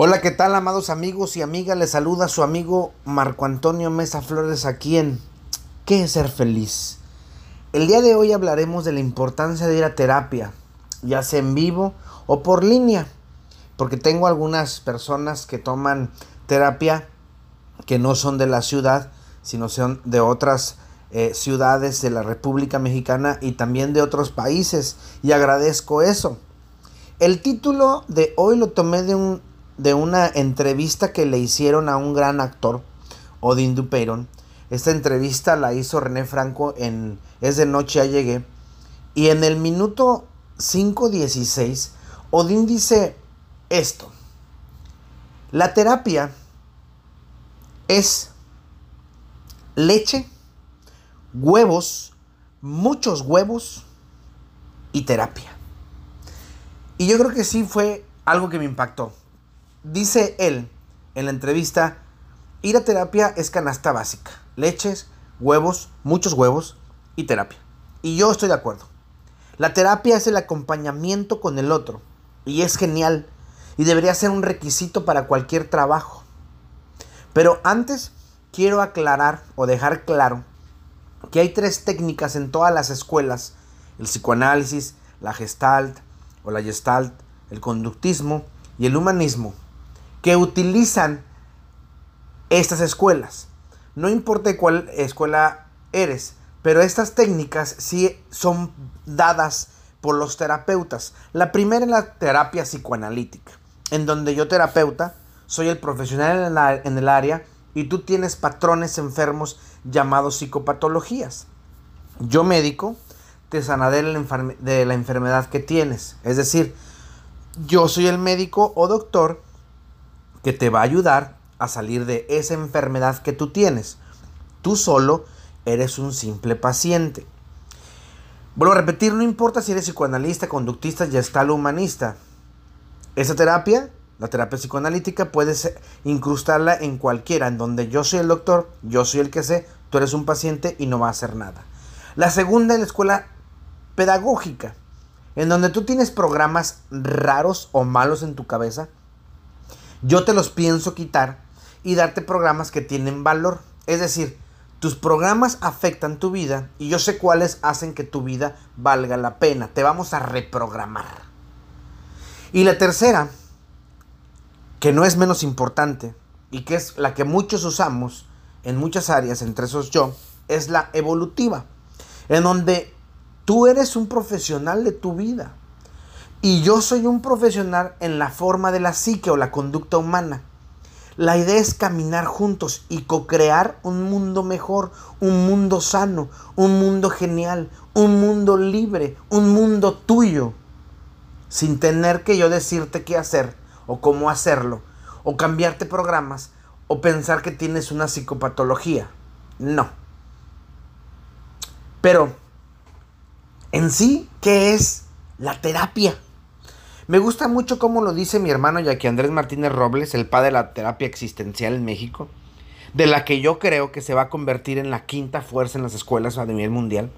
Hola, ¿qué tal, amados amigos y amigas? Les saluda su amigo Marco Antonio Mesa Flores aquí en ¿Qué es ser feliz? El día de hoy hablaremos de la importancia de ir a terapia, ya sea en vivo o por línea, porque tengo algunas personas que toman terapia que no son de la ciudad, sino son de otras eh, ciudades de la República Mexicana y también de otros países, y agradezco eso. El título de hoy lo tomé de un de una entrevista que le hicieron a un gran actor, Odín Dupeyron. Esta entrevista la hizo René Franco en Es de Noche ya llegué. Y en el minuto 5.16, Odín dice esto. La terapia es leche, huevos, muchos huevos y terapia. Y yo creo que sí fue algo que me impactó. Dice él en la entrevista, ir a terapia es canasta básica. Leches, huevos, muchos huevos y terapia. Y yo estoy de acuerdo. La terapia es el acompañamiento con el otro. Y es genial. Y debería ser un requisito para cualquier trabajo. Pero antes quiero aclarar o dejar claro que hay tres técnicas en todas las escuelas. El psicoanálisis, la gestalt o la gestalt, el conductismo y el humanismo que utilizan estas escuelas. No importa cuál escuela eres, pero estas técnicas sí son dadas por los terapeutas. La primera es la terapia psicoanalítica, en donde yo terapeuta soy el profesional en, el área y tú tienes patrones enfermos llamados psicopatologías. Yo médico te sanaré de la enfermedad que tienes. Es decir, yo soy el médico o doctor que te va a ayudar a salir de esa enfermedad que tú tienes. Tú solo eres un simple paciente. Vuelvo a repetir, no importa si eres psicoanalista, conductista, gestal humanista. Esa terapia, la terapia psicoanalítica, puedes incrustarla en cualquiera, en donde yo soy el doctor, yo soy el que sé, tú eres un paciente y no va a hacer nada. La segunda es la escuela pedagógica, en donde tú tienes programas raros o malos en tu cabeza yo te los pienso quitar y darte programas que tienen valor. Es decir, tus programas afectan tu vida y yo sé cuáles hacen que tu vida valga la pena. Te vamos a reprogramar. Y la tercera, que no es menos importante y que es la que muchos usamos en muchas áreas, entre esos yo, es la evolutiva, en donde tú eres un profesional de tu vida. Y yo soy un profesional en la forma de la psique o la conducta humana. La idea es caminar juntos y co-crear un mundo mejor, un mundo sano, un mundo genial, un mundo libre, un mundo tuyo. Sin tener que yo decirte qué hacer o cómo hacerlo, o cambiarte programas, o pensar que tienes una psicopatología. No. Pero, en sí, ¿qué es la terapia? Me gusta mucho cómo lo dice mi hermano Jackie Andrés Martínez Robles, el padre de la terapia existencial en México, de la que yo creo que se va a convertir en la quinta fuerza en las escuelas a nivel mundial.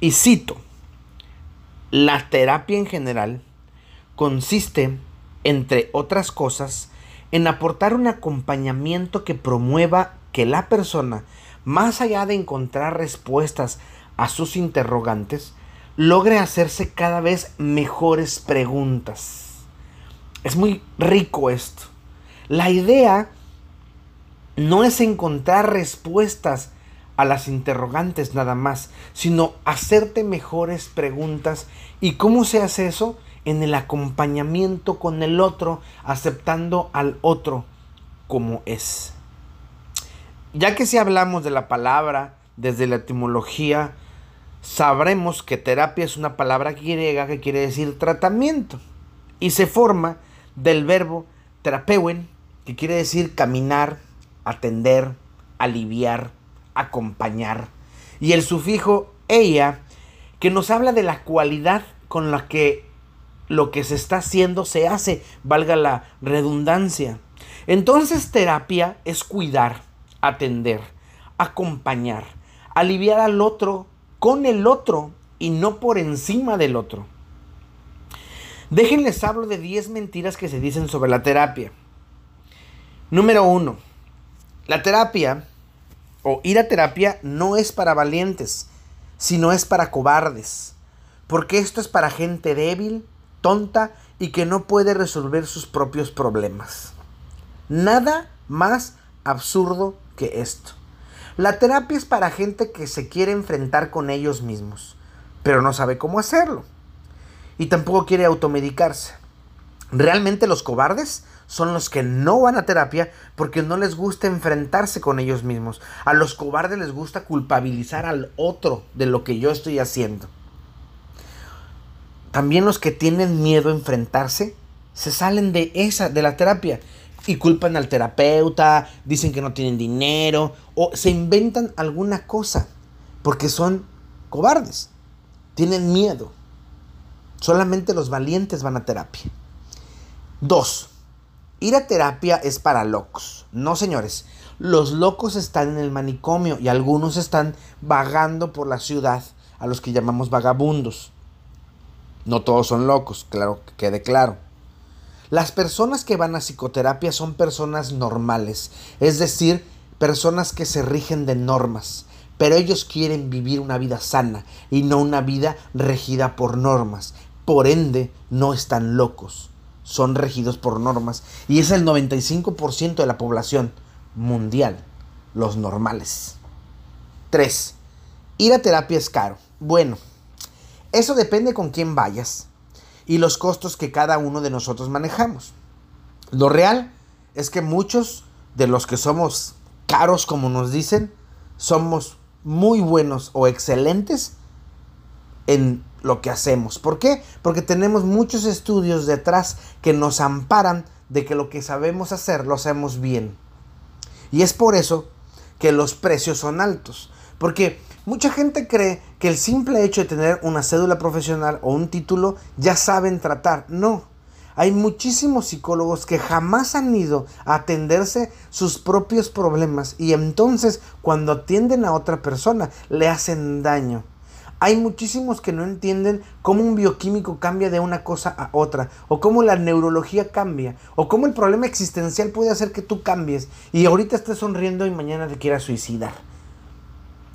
Y cito, la terapia en general consiste, entre otras cosas, en aportar un acompañamiento que promueva que la persona, más allá de encontrar respuestas a sus interrogantes, logre hacerse cada vez mejores preguntas. Es muy rico esto. La idea no es encontrar respuestas a las interrogantes nada más, sino hacerte mejores preguntas. ¿Y cómo se hace eso? En el acompañamiento con el otro, aceptando al otro como es. Ya que si hablamos de la palabra desde la etimología, sabremos que terapia es una palabra griega que quiere decir tratamiento y se forma del verbo terapeuen, que quiere decir caminar, atender, aliviar, acompañar, y el sufijo ella, que nos habla de la cualidad con la que lo que se está haciendo se hace, valga la redundancia. Entonces terapia es cuidar, atender, acompañar, aliviar al otro con el otro y no por encima del otro. Déjenles hablo de 10 mentiras que se dicen sobre la terapia. Número uno, la terapia o ir a terapia no es para valientes, sino es para cobardes. Porque esto es para gente débil, tonta y que no puede resolver sus propios problemas. Nada más absurdo que esto. La terapia es para gente que se quiere enfrentar con ellos mismos, pero no sabe cómo hacerlo. Y tampoco quiere automedicarse. Realmente los cobardes son los que no van a terapia porque no les gusta enfrentarse con ellos mismos. A los cobardes les gusta culpabilizar al otro de lo que yo estoy haciendo. También los que tienen miedo a enfrentarse se salen de esa de la terapia y culpan al terapeuta, dicen que no tienen dinero o se inventan alguna cosa porque son cobardes, tienen miedo. Solamente los valientes van a terapia. Dos, ir a terapia es para locos. No, señores, los locos están en el manicomio y algunos están vagando por la ciudad, a los que llamamos vagabundos. No todos son locos, claro que quede claro. Las personas que van a psicoterapia son personas normales, es decir, personas que se rigen de normas, pero ellos quieren vivir una vida sana y no una vida regida por normas. Por ende, no están locos, son regidos por normas y es el 95% de la población mundial, los normales. 3. Ir a terapia es caro. Bueno, eso depende con quién vayas y los costos que cada uno de nosotros manejamos. Lo real es que muchos de los que somos caros, como nos dicen, somos muy buenos o excelentes en lo que hacemos. ¿Por qué? Porque tenemos muchos estudios detrás que nos amparan de que lo que sabemos hacer lo hacemos bien. Y es por eso que los precios son altos. Porque mucha gente cree que el simple hecho de tener una cédula profesional o un título ya saben tratar. No. Hay muchísimos psicólogos que jamás han ido a atenderse sus propios problemas y entonces cuando atienden a otra persona le hacen daño. Hay muchísimos que no entienden cómo un bioquímico cambia de una cosa a otra, o cómo la neurología cambia, o cómo el problema existencial puede hacer que tú cambies y ahorita estés sonriendo y mañana te quieras suicidar.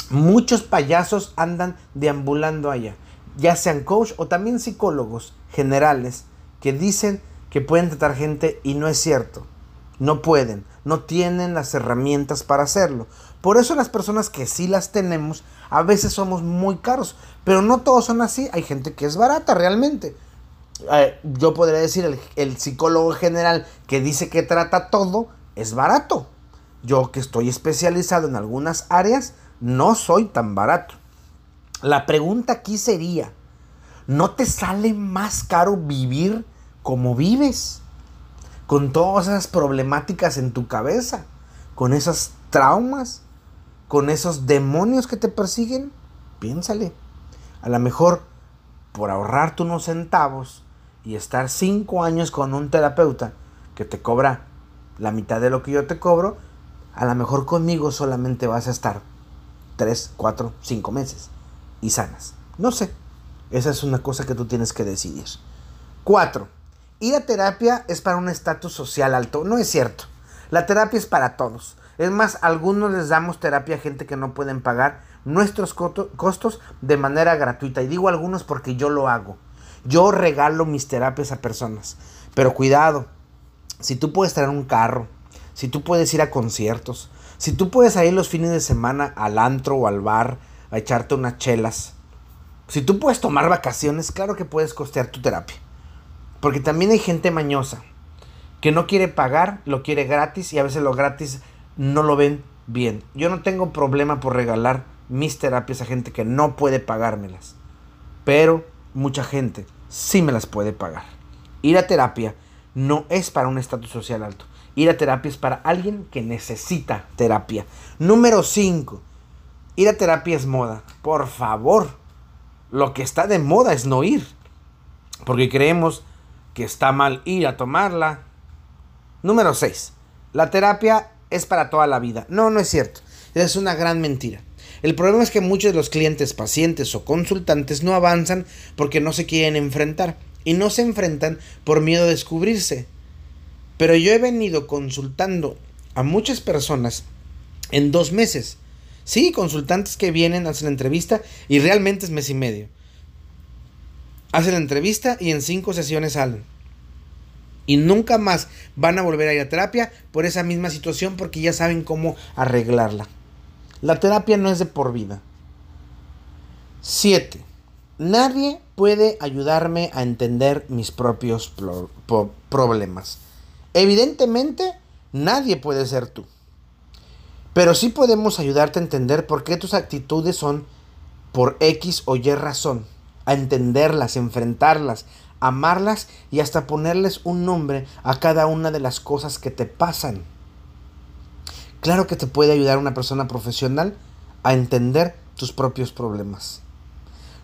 Muchos payasos andan deambulando allá, ya sean coach o también psicólogos generales que dicen que pueden tratar gente y no es cierto. No pueden, no tienen las herramientas para hacerlo. Por eso las personas que sí las tenemos, a veces somos muy caros, pero no todos son así. Hay gente que es barata realmente. Eh, yo podría decir, el, el psicólogo general que dice que trata todo, es barato. Yo que estoy especializado en algunas áreas, no soy tan barato. La pregunta aquí sería, ¿no te sale más caro vivir como vives? Con todas esas problemáticas en tu cabeza, con esos traumas, con esos demonios que te persiguen, piénsale. A lo mejor por ahorrarte unos centavos y estar cinco años con un terapeuta que te cobra la mitad de lo que yo te cobro, a lo mejor conmigo solamente vas a estar 3, 4, 5 meses y sanas. No sé. Esa es una cosa que tú tienes que decidir. 4. Ir a terapia es para un estatus social alto. No es cierto. La terapia es para todos. Es más, algunos les damos terapia a gente que no pueden pagar nuestros costos de manera gratuita. Y digo algunos porque yo lo hago. Yo regalo mis terapias a personas. Pero cuidado, si tú puedes traer un carro, si tú puedes ir a conciertos, si tú puedes ir los fines de semana al antro o al bar a echarte unas chelas, si tú puedes tomar vacaciones, claro que puedes costear tu terapia. Porque también hay gente mañosa que no quiere pagar, lo quiere gratis y a veces lo gratis no lo ven bien. Yo no tengo problema por regalar mis terapias a gente que no puede pagármelas. Pero mucha gente sí me las puede pagar. Ir a terapia no es para un estatus social alto. Ir a terapia es para alguien que necesita terapia. Número 5. Ir a terapia es moda. Por favor. Lo que está de moda es no ir. Porque creemos que está mal ir a tomarla. Número 6. La terapia es para toda la vida. No, no es cierto. Es una gran mentira. El problema es que muchos de los clientes, pacientes o consultantes no avanzan porque no se quieren enfrentar. Y no se enfrentan por miedo a descubrirse. Pero yo he venido consultando a muchas personas en dos meses. Sí, consultantes que vienen, hacen la entrevista y realmente es mes y medio. Hacen la entrevista y en cinco sesiones salen. Y nunca más van a volver a ir a terapia por esa misma situación porque ya saben cómo arreglarla. La terapia no es de por vida. 7. Nadie puede ayudarme a entender mis propios problemas. Evidentemente, nadie puede ser tú. Pero sí podemos ayudarte a entender por qué tus actitudes son por X o Y razón. A entenderlas, enfrentarlas, amarlas y hasta ponerles un nombre a cada una de las cosas que te pasan. Claro que te puede ayudar una persona profesional a entender tus propios problemas.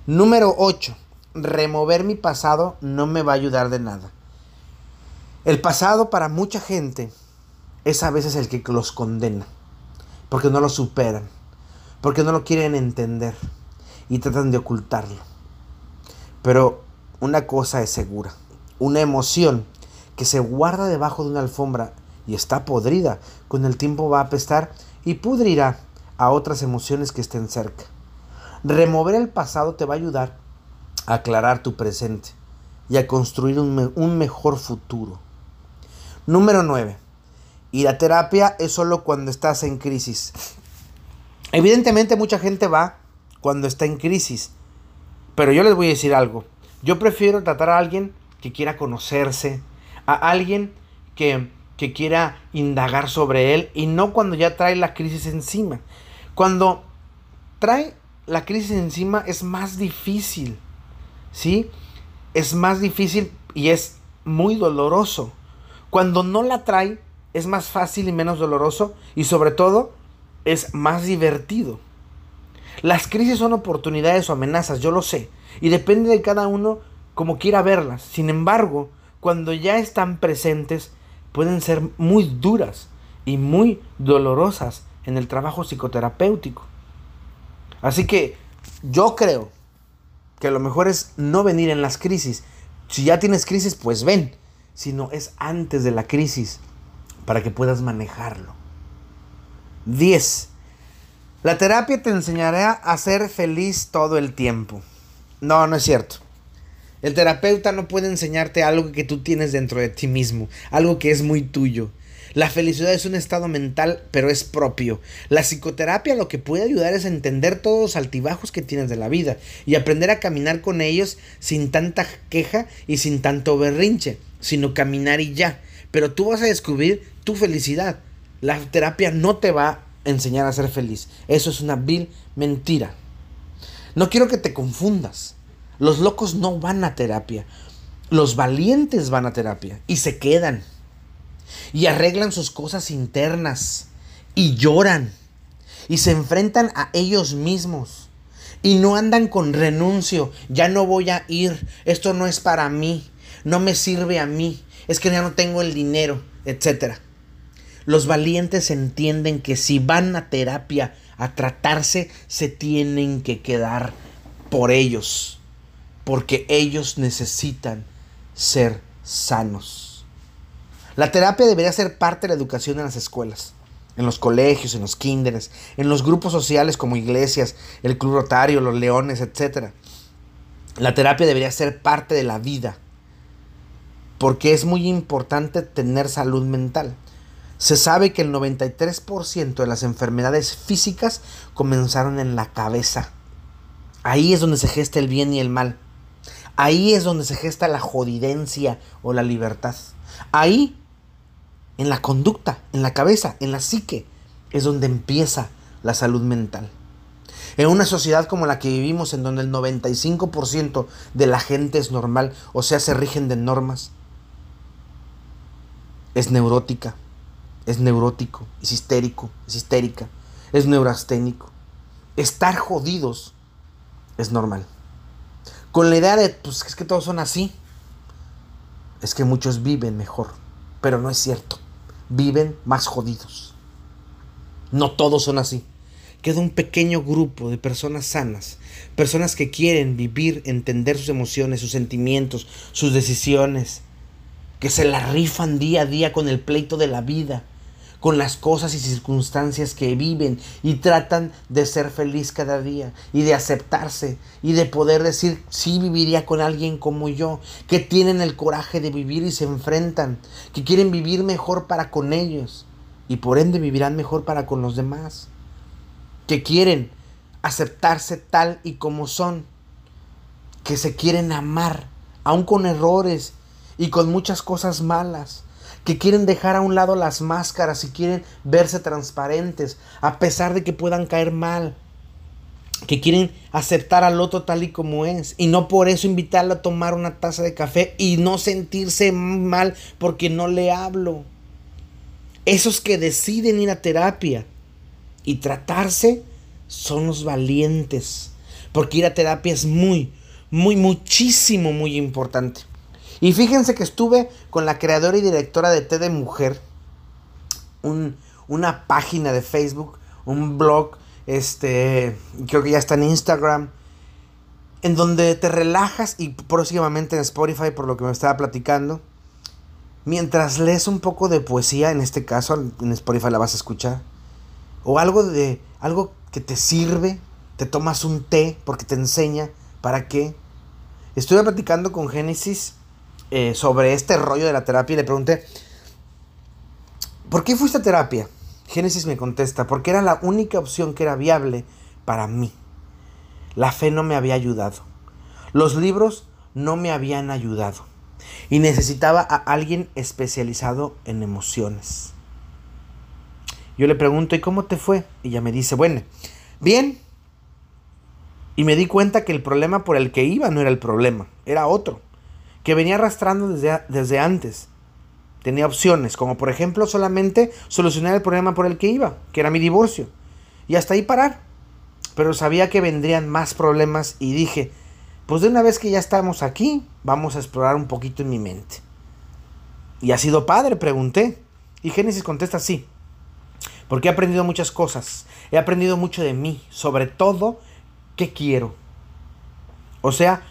Número 8. Remover mi pasado no me va a ayudar de nada. El pasado para mucha gente es a veces el que los condena, porque no lo superan, porque no lo quieren entender y tratan de ocultarlo. Pero una cosa es segura, una emoción que se guarda debajo de una alfombra y está podrida, con el tiempo va a apestar y pudrirá a otras emociones que estén cerca. Remover el pasado te va a ayudar a aclarar tu presente y a construir un, mejor futuro. Número 9. Ir a terapia es solo cuando estás en crisis. Evidentemente mucha gente va cuando está en crisis. Pero yo les voy a decir algo. Yo prefiero tratar a alguien que quiera conocerse, a alguien que, que quiera indagar sobre él y no cuando ya trae la crisis encima. Cuando trae la crisis encima es más difícil, ¿sí? Es más difícil y es muy doloroso. Cuando no la trae, es más fácil y menos doloroso y sobre todo es más divertido. Las crisis son oportunidades o amenazas, yo lo sé, y depende de cada uno como quiera verlas. Sin embargo, cuando ya están presentes, pueden ser muy duras y muy dolorosas en el trabajo psicoterapéutico. Así que yo creo que lo mejor es no venir en las crisis. Si ya tienes crisis, pues ven. Sino es antes de la crisis para que puedas manejarlo. 10. La terapia te enseñará a ser feliz todo el tiempo. No, no es cierto. El terapeuta no puede enseñarte algo que tú tienes dentro de ti mismo, algo que es muy tuyo. La felicidad es un estado mental, pero es propio. La psicoterapia lo que puede ayudar es entender todos los altibajos que tienes de la vida y aprender a caminar con ellos sin tanta queja y sin tanto berrinche, sino caminar y ya. Pero tú vas a descubrir tu felicidad. La terapia no te va a enseñar a ser feliz. Eso es una vil mentira. No quiero que te confundas. Los locos no van a terapia. Los valientes van a terapia y se quedan y arreglan sus cosas internas y lloran y se enfrentan a ellos mismos y no andan con renuncio, ya no voy a ir, esto no es para mí, no me sirve a mí, es que ya no tengo el dinero, etc. Los valientes entienden que si van a terapia a tratarse, se tienen que quedar por ellos, porque ellos necesitan ser sanos. La terapia debería ser parte de la educación en las escuelas, en los colegios, en los kinderes, en los grupos sociales como iglesias, el Club Rotario, los Leones, etc. La terapia debería ser parte de la vida, porque es muy importante tener salud mental. Se sabe que el 93% de las enfermedades físicas comenzaron en la cabeza. Ahí es donde se gesta el bien y el mal. Ahí es donde se gesta la jodidencia o la libertad. Ahí en la conducta, en la cabeza, en la psique, es donde empieza la salud mental. En una sociedad como la que vivimos, en donde el 95% de la gente es normal, o sea, se rigen de normas, es neurótica, es neurótico, es histérico, es histérica, es neurasténico. Estar jodidos es normal. Con la idea de, pues es que todos son así, es que muchos viven mejor, pero no es cierto. Viven más jodidos. No todos son así. Queda un pequeño grupo de personas sanas, personas que quieren vivir, entender sus emociones, sus sentimientos, sus decisiones, que se la rifan día a día con el pleito de la vida, con las cosas y circunstancias que viven y tratan de ser feliz cada día y de aceptarse y de poder decir sí viviría con alguien como yo, que tienen el coraje de vivir y se enfrentan, que quieren vivir mejor para con ellos y por ende vivirán mejor para con los demás, que quieren aceptarse tal y como son, que se quieren amar, aun con errores y con muchas cosas malas que quieren dejar a un lado las máscaras y quieren verse transparentes, a pesar de que puedan caer mal, que quieren aceptar al otro tal y como es, y no por eso invitarlo a tomar una taza de café y no sentirse mal porque no le hablo. Esos que deciden ir a terapia y tratarse son los valientes, porque ir a terapia es muy, muy, muchísimo, muy importante. Y fíjense que estuve con la creadora y directora de T de Mujer, una página de Facebook, un blog, este, creo que ya está en Instagram, en donde te relajas y próximamente en Spotify, por lo que me estaba platicando, mientras lees un poco de poesía, en este caso en Spotify la vas a escuchar, o algo de algo que te sirve, te tomas un té porque te enseña para qué. Estuve platicando con Génesis eh, sobre este rollo de la terapia y le pregunté, ¿por qué fuiste a terapia? Génesis me contesta, porque era la única opción que era viable para mí. La fe no me había ayudado. Los libros no me habían ayudado. Y necesitaba a alguien especializado en emociones. Yo le pregunto, ¿y cómo te fue? Y ella me dice, bueno, bien. Y me di cuenta que el problema por el que iba no era el problema, era otro que venía arrastrando desde, desde antes. Tenía opciones, como por ejemplo solamente solucionar el problema por el que iba, que era mi divorcio. Y hasta ahí parar. Pero sabía que vendrían más problemas y dije, pues de una vez que ya estamos aquí, vamos a explorar un poquito en mi mente. ¿Y ha sido padre? Pregunté. Y Génesis contesta sí. Porque he aprendido muchas cosas. He aprendido mucho de mí. Sobre todo, qué quiero. O sea,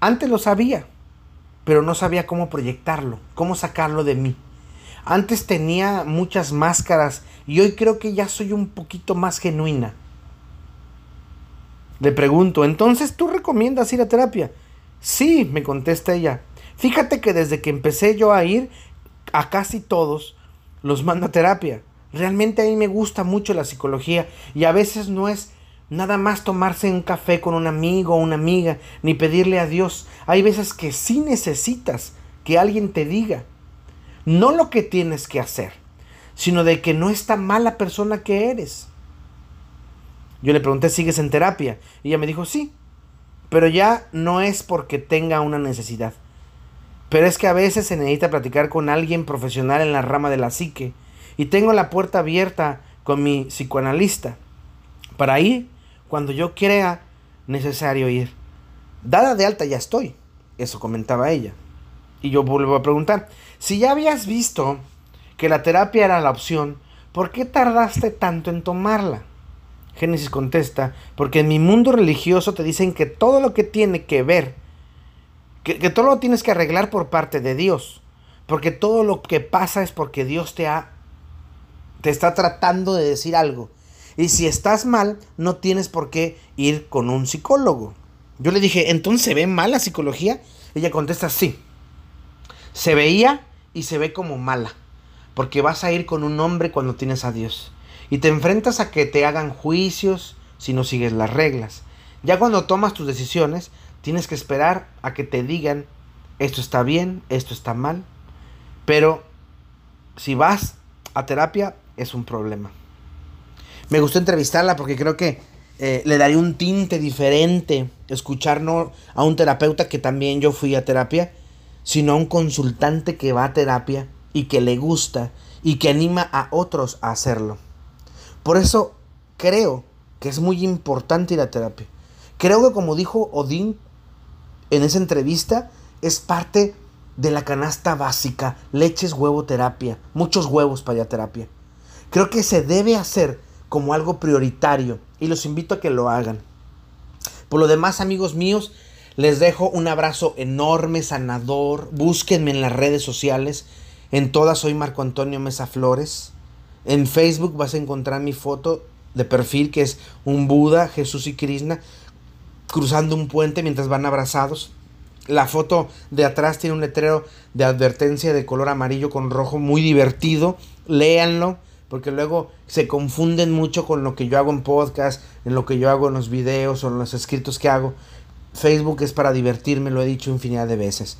antes lo sabía pero no sabía cómo proyectarlo, cómo sacarlo de mí. Antes tenía muchas máscaras y hoy creo que ya soy un poquito más genuina. Le pregunto, ¿entonces tú recomiendas ir a terapia? Sí, me contesta ella. Fíjate que desde que empecé yo a ir, a casi todos los mando a terapia. Realmente a mí me gusta mucho la psicología y a veces no es Nada más tomarse un café con un amigo o una amiga, ni pedirle a Dios. Hay veces que sí necesitas que alguien te diga, no lo que tienes que hacer, sino de que no es tan mala persona que eres. Yo le pregunté, ¿sigues en terapia? Y ella me dijo, sí, pero ya no es porque tenga una necesidad. Pero es que a veces se necesita platicar con alguien profesional en la rama de la psique. Y tengo la puerta abierta con mi psicoanalista para ir cuando yo crea necesario ir. Dada de alta ya estoy. Eso comentaba ella. Y yo vuelvo a preguntar, si ya habías visto que la terapia era la opción, ¿por qué tardaste tanto en tomarla? Génesis contesta, porque en mi mundo religioso te dicen que todo lo que tiene que ver, que, que, todo lo tienes que arreglar por parte de Dios, porque todo lo que pasa es porque Dios te ha, te está tratando de decir algo. Y si estás mal, no tienes por qué ir con un psicólogo. Yo le dije, ¿entonces se ve mal la psicología? Ella contesta, sí. Se veía y se ve como mala. Porque vas a ir con un hombre cuando tienes a Dios. Y te enfrentas a que te hagan juicios si no sigues las reglas. Ya cuando tomas tus decisiones, tienes que esperar a que te digan, esto está bien, esto está mal. Pero si vas a terapia, es un problema me gustó entrevistarla porque creo que eh, le daría un tinte diferente escuchar no a un terapeuta que también yo fui a terapia, sino a un consultante que va a terapia y que le gusta y que anima a otros a hacerlo. Por eso creo que es muy importante ir a terapia. Creo que como dijo Odín en esa entrevista, es parte de la canasta básica, leches, huevo, terapia, muchos huevos para ir a terapia. Creo que se debe hacer como algo prioritario y los invito a que lo hagan. Por lo demás, amigos míos, les dejo un abrazo enorme, sanador. Búsquenme en las redes sociales. En todas soy Marco Antonio Mesa Flores. En Facebook vas a encontrar mi foto de perfil que es un Buda, Jesús y Krishna cruzando un puente mientras van abrazados. La foto de atrás tiene un letrero de advertencia de color amarillo con rojo muy divertido. Léanlo porque luego se confunden mucho con lo que yo hago en podcast, en lo que yo hago en los videos o en los escritos que hago. Facebook es para divertirme, lo he dicho infinidad de veces.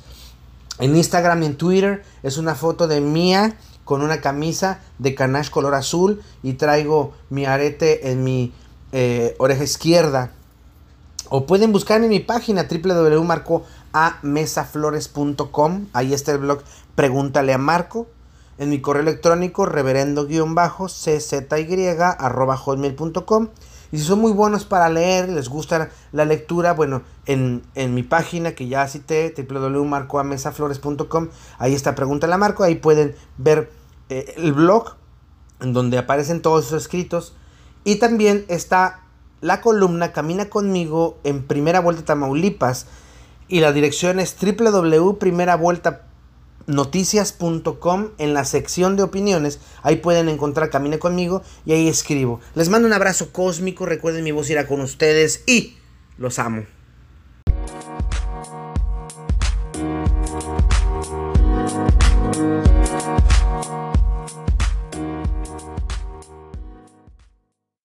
En Instagram y en Twitter es una foto de mía con una camisa de canache color azul y traigo mi arete en mi eh, oreja izquierda. O pueden buscar en mi página www.marcoamesaflores.com. Ahí está el blog Pregúntale a Marco. En mi correo electrónico reverendo-czy.com. Y si son muy buenos para leer, les gusta la lectura, bueno, en, mi página que ya cité, www.marcoamesaflores.com, ahí está Pregúntale a Marco, ahí pueden ver eh, el blog en donde aparecen todos esos escritos. Y también está la columna Camina conmigo en Primera Vuelta Tamaulipas. Y la dirección es www.primeravuelta.com noticias.com en la sección de opiniones. Ahí pueden encontrar Camine conmigo y ahí escribo. Les mando un abrazo cósmico. Recuerden mi voz irá con ustedes y los amo.